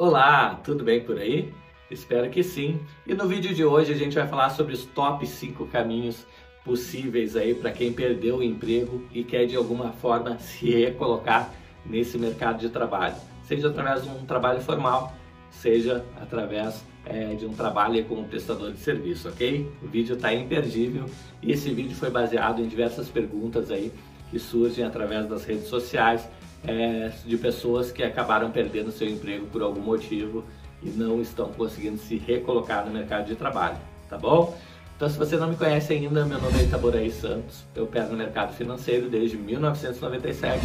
Olá, tudo bem por aí? Espero que sim. E no vídeo de hoje a gente vai falar sobre os top 5 caminhos possíveis aí para quem perdeu o emprego e quer de alguma forma se recolocar nesse mercado de trabalho, seja através de um trabalho formal, seja através é, de um trabalho como prestador de serviço, ok? O vídeo está imperdível e esse vídeo foi baseado em diversas perguntas aí que surgem através das redes sociais é, de pessoas que acabaram perdendo seu emprego por algum motivo e não estão conseguindo se recolocar no mercado de trabalho, tá bom? Então, se você não me conhece ainda, meu nome é Itaboraí Santos, eu opero no mercado financeiro desde 1997,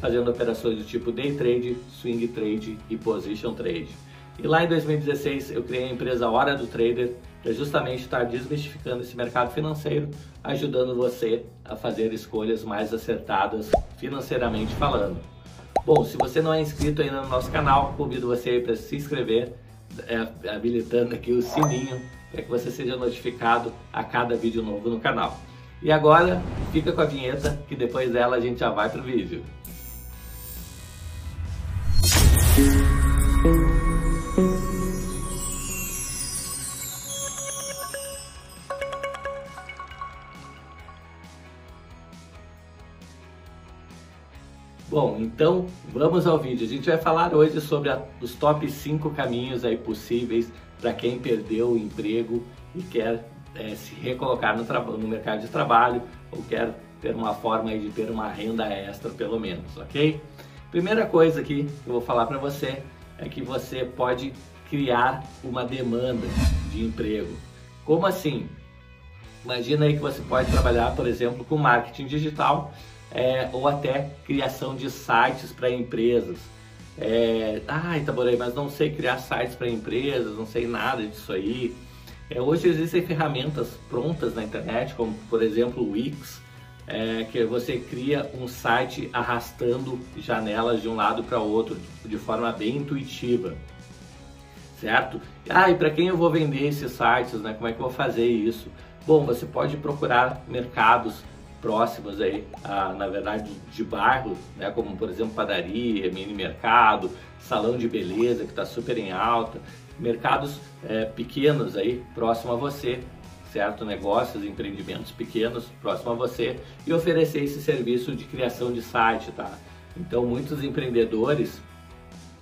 fazendo operações do tipo day trade, swing trade e position trade. E lá em 2016 eu criei a empresa Hora do Trader para justamente estar desmistificando esse mercado financeiro, ajudando você a fazer escolhas mais acertadas financeiramente falando. Bom, se você não é inscrito ainda no nosso canal, convido você para se inscrever, é, habilitando aqui o sininho para que você seja notificado a cada vídeo novo no canal. E agora, fica com a vinheta que depois dela a gente já vai para o vídeo. Então vamos ao vídeo. A gente vai falar hoje sobre a, os top 5 caminhos aí possíveis para quem perdeu o emprego e quer é, se recolocar no, no, mercado de trabalho ou quer ter uma forma de ter uma renda extra pelo menos, ok? Primeira coisa aqui que eu vou falar para você é que você pode criar uma demanda de emprego. Como assim? Imagina aí que você pode trabalhar, por exemplo, com marketing digital é, ou até criação de sites para empresas. É, ah, Itaborei, mas não sei criar sites para empresas, não sei nada disso aí. É, hoje existem ferramentas prontas na internet, como por exemplo o Wix, é, que você cria um site arrastando janelas de um lado para o outro de forma bem intuitiva, certo? Ah, e para quem eu vou vender esses sites, né? Como é que eu vou fazer isso? Bom, você pode procurar mercados próximos aí, a, na verdade, de bairro, né, como por exemplo padaria, mini mercado, salão de beleza que está super em alta, mercados é, pequenos aí próximo a você, certo? Negócios, empreendimentos pequenos próximo a você e oferecer esse serviço de criação de site, tá? Então muitos empreendedores,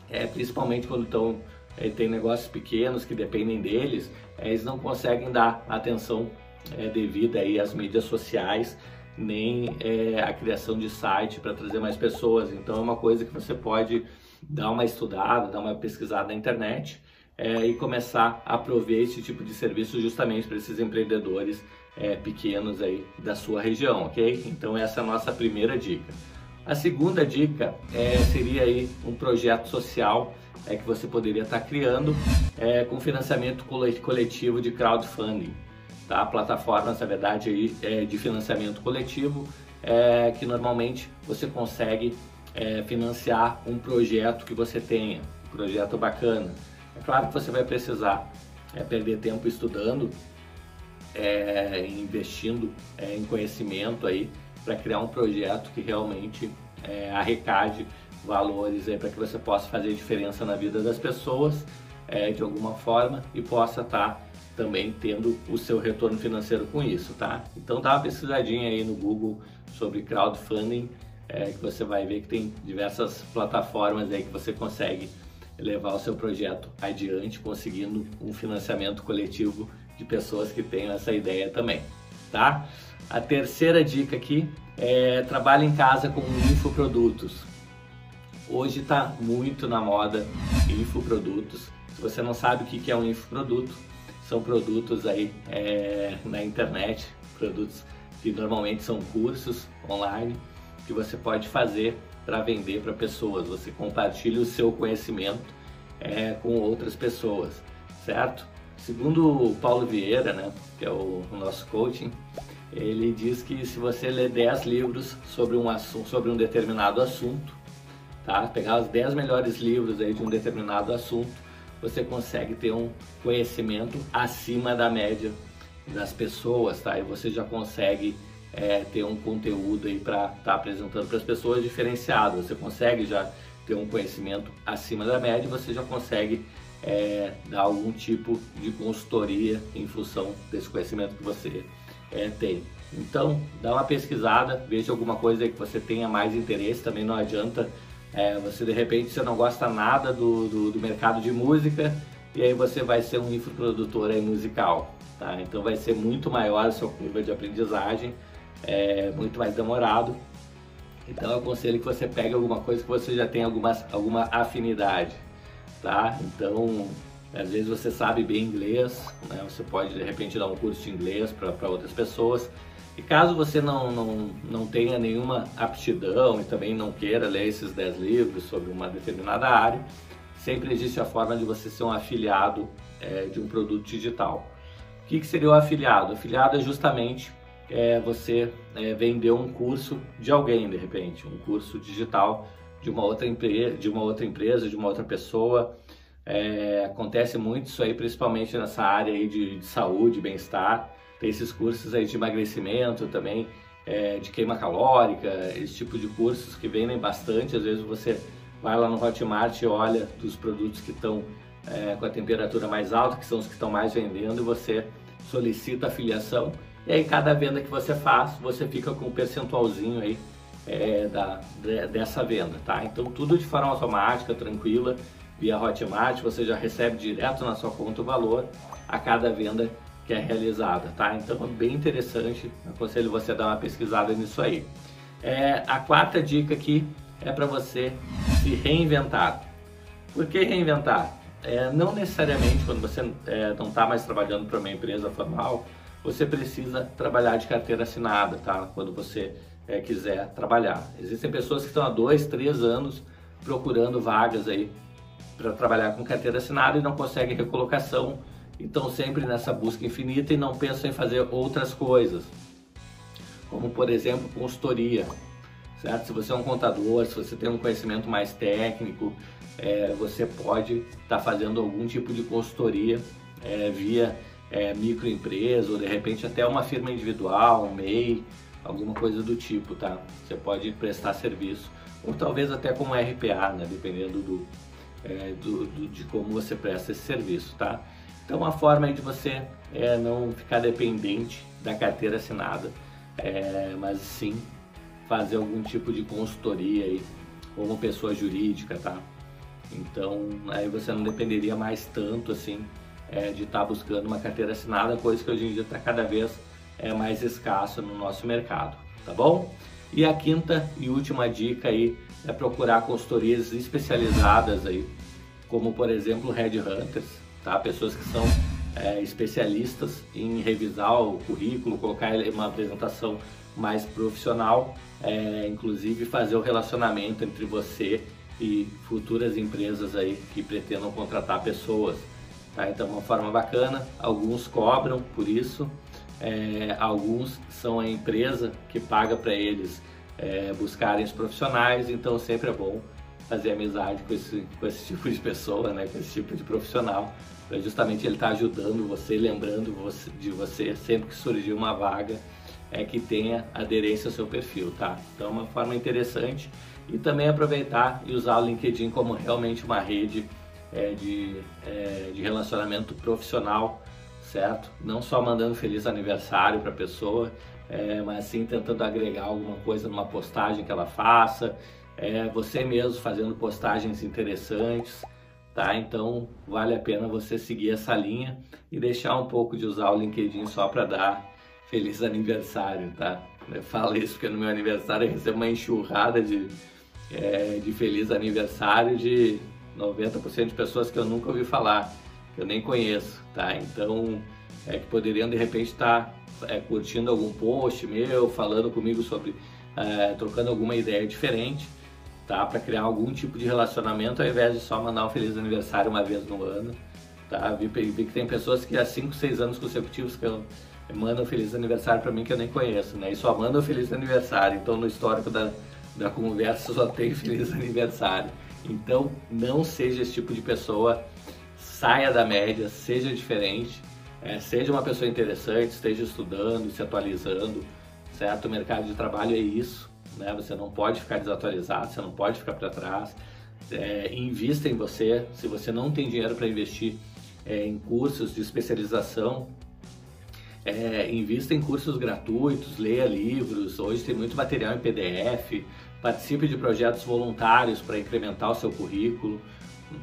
é, principalmente quando estão é, tem negócios pequenos que dependem deles, é, eles não conseguem dar atenção é, devida aí às mídias sociais nem é, a criação de site para trazer mais pessoas. Então é uma coisa que você pode dar uma estudada, dar uma pesquisada na internet é, e começar a prover esse tipo de serviço justamente para esses empreendedores é, pequenos aí da sua região, ok? Então essa é a nossa primeira dica. A segunda dica é, seria aí um projeto social é, que você poderia estar tá criando é, com financiamento coletivo de crowdfunding tá? plataformas, na verdade, aí, é, de financiamento coletivo, é, que normalmente você consegue é, financiar um projeto que você tenha, um projeto bacana. É claro que você vai precisar é, perder tempo estudando, é, investindo é, em conhecimento aí para criar um projeto que realmente arrecade valores para que você possa fazer diferença na vida das pessoas de alguma forma e possa estar tá também tendo o seu retorno financeiro com isso, tá? Então dá uma pesquisadinha aí no Google sobre crowdfunding, é, que você vai ver que tem diversas plataformas aí que você consegue levar o seu projeto adiante, conseguindo um financiamento coletivo de pessoas que tenham essa ideia também, tá? A terceira dica aqui é trabalhe em casa com infoprodutos. Hoje está muito na moda infoprodutos. Se você não sabe o que é um infoproduto, são produtos aí é, na internet, produtos que normalmente são cursos online que você pode fazer para vender para pessoas. Você compartilha o seu conhecimento é, com outras pessoas, certo? Segundo o Paulo Vieira, né, que é o, o nosso coaching, ele diz que se você ler 10 livros sobre um, assunto, sobre um determinado assunto, tá? pegar os 10 melhores livros aí de um determinado assunto, você consegue ter um conhecimento acima da média das pessoas, tá? E você já consegue é, ter um conteúdo aí para estar tá apresentando para as pessoas diferenciado. Você consegue já ter um conhecimento acima da média, você já consegue é, dar algum tipo de consultoria em função desse conhecimento que você é, tem. Então, dá uma pesquisada, veja alguma coisa que você tenha mais interesse, também não adianta é, você de repente você não gosta nada do, do, do, mercado de música e aí você vai ser um infoprodutor aí musical, tá? Então vai ser muito maior o seu curva de aprendizagem, é, muito mais demorado. Então eu aconselho que você pegue alguma coisa que você já tem algumas, alguma afinidade, tá? Então às vezes você sabe bem inglês, né? você pode de repente dar um curso de inglês para outras pessoas. E caso você não, não, não tenha nenhuma aptidão e também não queira ler esses 10 livros sobre uma determinada área, sempre existe a forma de você ser um afiliado é, de um produto digital. O que, que seria o afiliado? O afiliado é justamente é, você é, vender um curso de alguém, de repente, um curso digital de uma outra, empre de uma outra empresa, de uma outra pessoa. É, acontece muito isso aí, principalmente nessa área aí de, de saúde, bem-estar. Tem esses cursos aí de emagrecimento também, é, de queima calórica, esse tipo de cursos que vendem bastante. Às vezes você vai lá no Hotmart e olha dos produtos que estão é, com a temperatura mais alta, que são os que estão mais vendendo, e você solicita a filiação. E aí cada venda que você faz, você fica com um percentualzinho aí é, da, de, dessa venda, tá? Então tudo de forma automática, tranquila, via Hotmart, você já recebe direto na sua conta o valor a cada venda que é realizada, tá? Então é bem interessante, aconselho você a dar uma pesquisada nisso aí. É, a quarta dica aqui é para você se reinventar. Por que reinventar? É, não necessariamente quando você é, não está mais trabalhando para uma empresa formal, você precisa trabalhar de carteira assinada, tá? Quando você é, quiser trabalhar. Existem pessoas que estão há dois, três anos procurando vagas aí para trabalhar com carteira assinada e não conseguem recolocação estão sempre nessa busca infinita e não pensam em fazer outras coisas, como por exemplo consultoria, certo? Se você é um contador, se você tem um conhecimento mais técnico, é, você pode estar tá fazendo algum tipo de consultoria é, via é, microempresa ou de repente até uma firma individual, um MEI, alguma coisa do tipo, tá? Você pode prestar serviço ou talvez até como RPA, né? Dependendo do, é, do, do, de como você presta esse serviço, tá? Então, uma forma de você é, não ficar dependente da carteira assinada, é, mas sim fazer algum tipo de consultoria aí, como pessoa jurídica, tá? Então, aí você não dependeria mais tanto assim é, de estar tá buscando uma carteira assinada, coisa que hoje em dia está cada vez é, mais escasso no nosso mercado, tá bom? E a quinta e última dica aí é procurar consultorias especializadas aí, como por exemplo Headhunters, tá? Pessoas que são é, especialistas em revisar o currículo, colocar uma apresentação mais profissional, é, inclusive fazer o relacionamento entre você e futuras empresas aí que pretendam contratar pessoas. Tá? Então, uma forma bacana. Alguns cobram por isso, é, alguns são a empresa que paga para eles é, buscarem os profissionais. Então, sempre é bom fazer amizade com esse, com esse tipo de pessoa, né? com esse tipo de profissional, para justamente ele estar tá ajudando você, lembrando você, de você sempre que surgir uma vaga é que tenha aderência ao seu perfil, tá? Então é uma forma interessante e também aproveitar e usar o LinkedIn como realmente uma rede é, de, é, de relacionamento profissional, certo? Não só mandando feliz aniversário para a pessoa, é, mas sim tentando agregar alguma coisa numa postagem que ela faça, é, você mesmo fazendo postagens interessantes, tá? Então vale a pena você seguir essa linha e deixar um pouco de usar o LinkedIn só para dar feliz aniversário, tá? Eu falo isso porque no meu aniversário eu recebo uma enxurrada de, é, de feliz aniversário de 90% de pessoas que eu nunca ouvi falar, que eu nem conheço, tá? Então é que poderiam de repente estar tá, é, curtindo algum post meu, falando comigo sobre, é, trocando alguma ideia diferente tá? Para criar algum tipo de relacionamento ao invés de só mandar um feliz aniversário uma vez no ano, tá? Vi, vi que tem pessoas que há 5, 6 anos consecutivos que eu, mandam um feliz aniversário para mim que eu nem conheço, né? E só mandam um feliz aniversário. Então no histórico da, da conversa só tem feliz aniversário. Então não seja esse tipo de pessoa, saia da média, seja diferente, é, seja uma pessoa interessante, esteja estudando, se atualizando, certo? O mercado de trabalho é isso né? Você não pode ficar desatualizado, você não pode ficar para trás. é, invista em você. Se você não tem dinheiro para investir é, em cursos de especialização, é, invista em cursos gratuitos, leia livros. Hoje tem muito material em PDF. Participe de projetos voluntários para incrementar o seu currículo,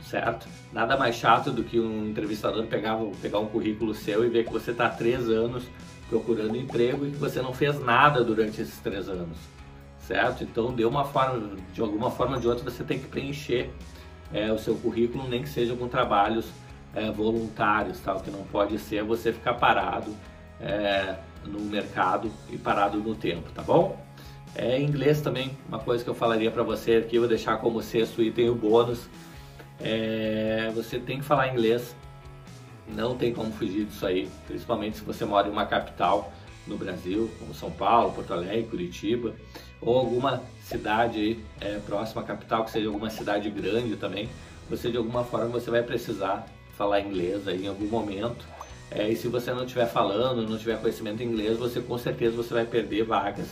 certo? Nada mais chato do que um entrevistador pegar, pegar um currículo seu e ver que você está há três anos procurando emprego e que você não fez nada durante esses três anos, certo? Então, de uma forma, de alguma forma ou de outra, você tem que preencher é, o seu currículo, nem que seja com trabalhos é, voluntários, tal. O que não pode ser você ficar parado é, no mercado e parado no tempo, tá bom? É, inglês também, uma coisa que eu falaria para você aqui, vou deixar como sexto item o bônus. É, você tem que falar inglês, não tem como fugir disso aí, principalmente se você mora em uma capital no Brasil, como São Paulo, Porto Alegre, Curitiba, ou alguma cidade aí, é, próxima à capital, que seja alguma cidade grande também, você de alguma forma você vai precisar falar inglês aí em algum momento. É, e se você não estiver falando, não tiver conhecimento em inglês, você com certeza você vai perder vagas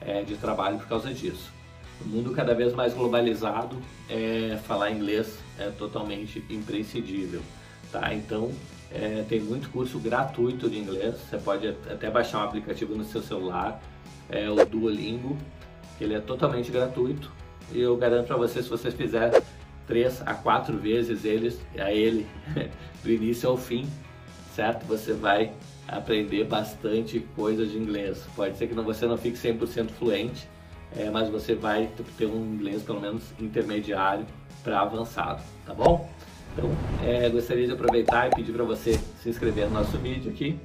é, de trabalho por causa disso. No mundo cada vez mais globalizado, é, falar inglês é totalmente imprescindível. Tá? Então, é, tem muito curso gratuito de inglês. Você pode até baixar um aplicativo no seu celular, é o Duolingo, que ele é totalmente gratuito. E eu garanto para você, se você fizer três a quatro vezes eles, a ele, do início ao fim, certo? Você vai aprender bastante coisas de inglês. Pode ser que não, você não fique 100% fluente, é, mas você vai ter um inglês pelo menos intermediário para avançado, tá bom? Então, é, gostaria de aproveitar e pedir para você se inscrever no nosso vídeo aqui,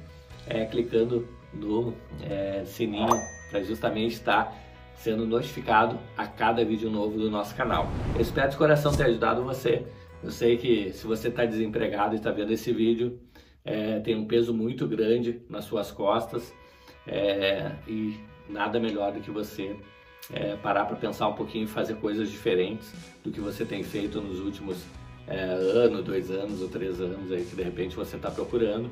é, clicando no é, sininho para justamente estar sendo notificado a cada vídeo novo do nosso canal. Eu espero de coração ter ajudado você. Eu sei que se você está desempregado e está vendo esse vídeo, é, tem um peso muito grande nas suas costas é, e nada melhor do que você é, parar para pensar um pouquinho e fazer coisas diferentes do que você tem feito nos últimos é, ano, dois anos ou três anos aí que de repente você está procurando,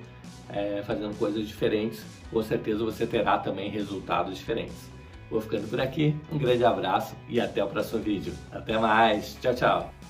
é, fazendo coisas diferentes, com certeza você terá também resultados diferentes. Vou ficando por aqui, um grande abraço e até o próximo vídeo. Até mais, tchau, tchau!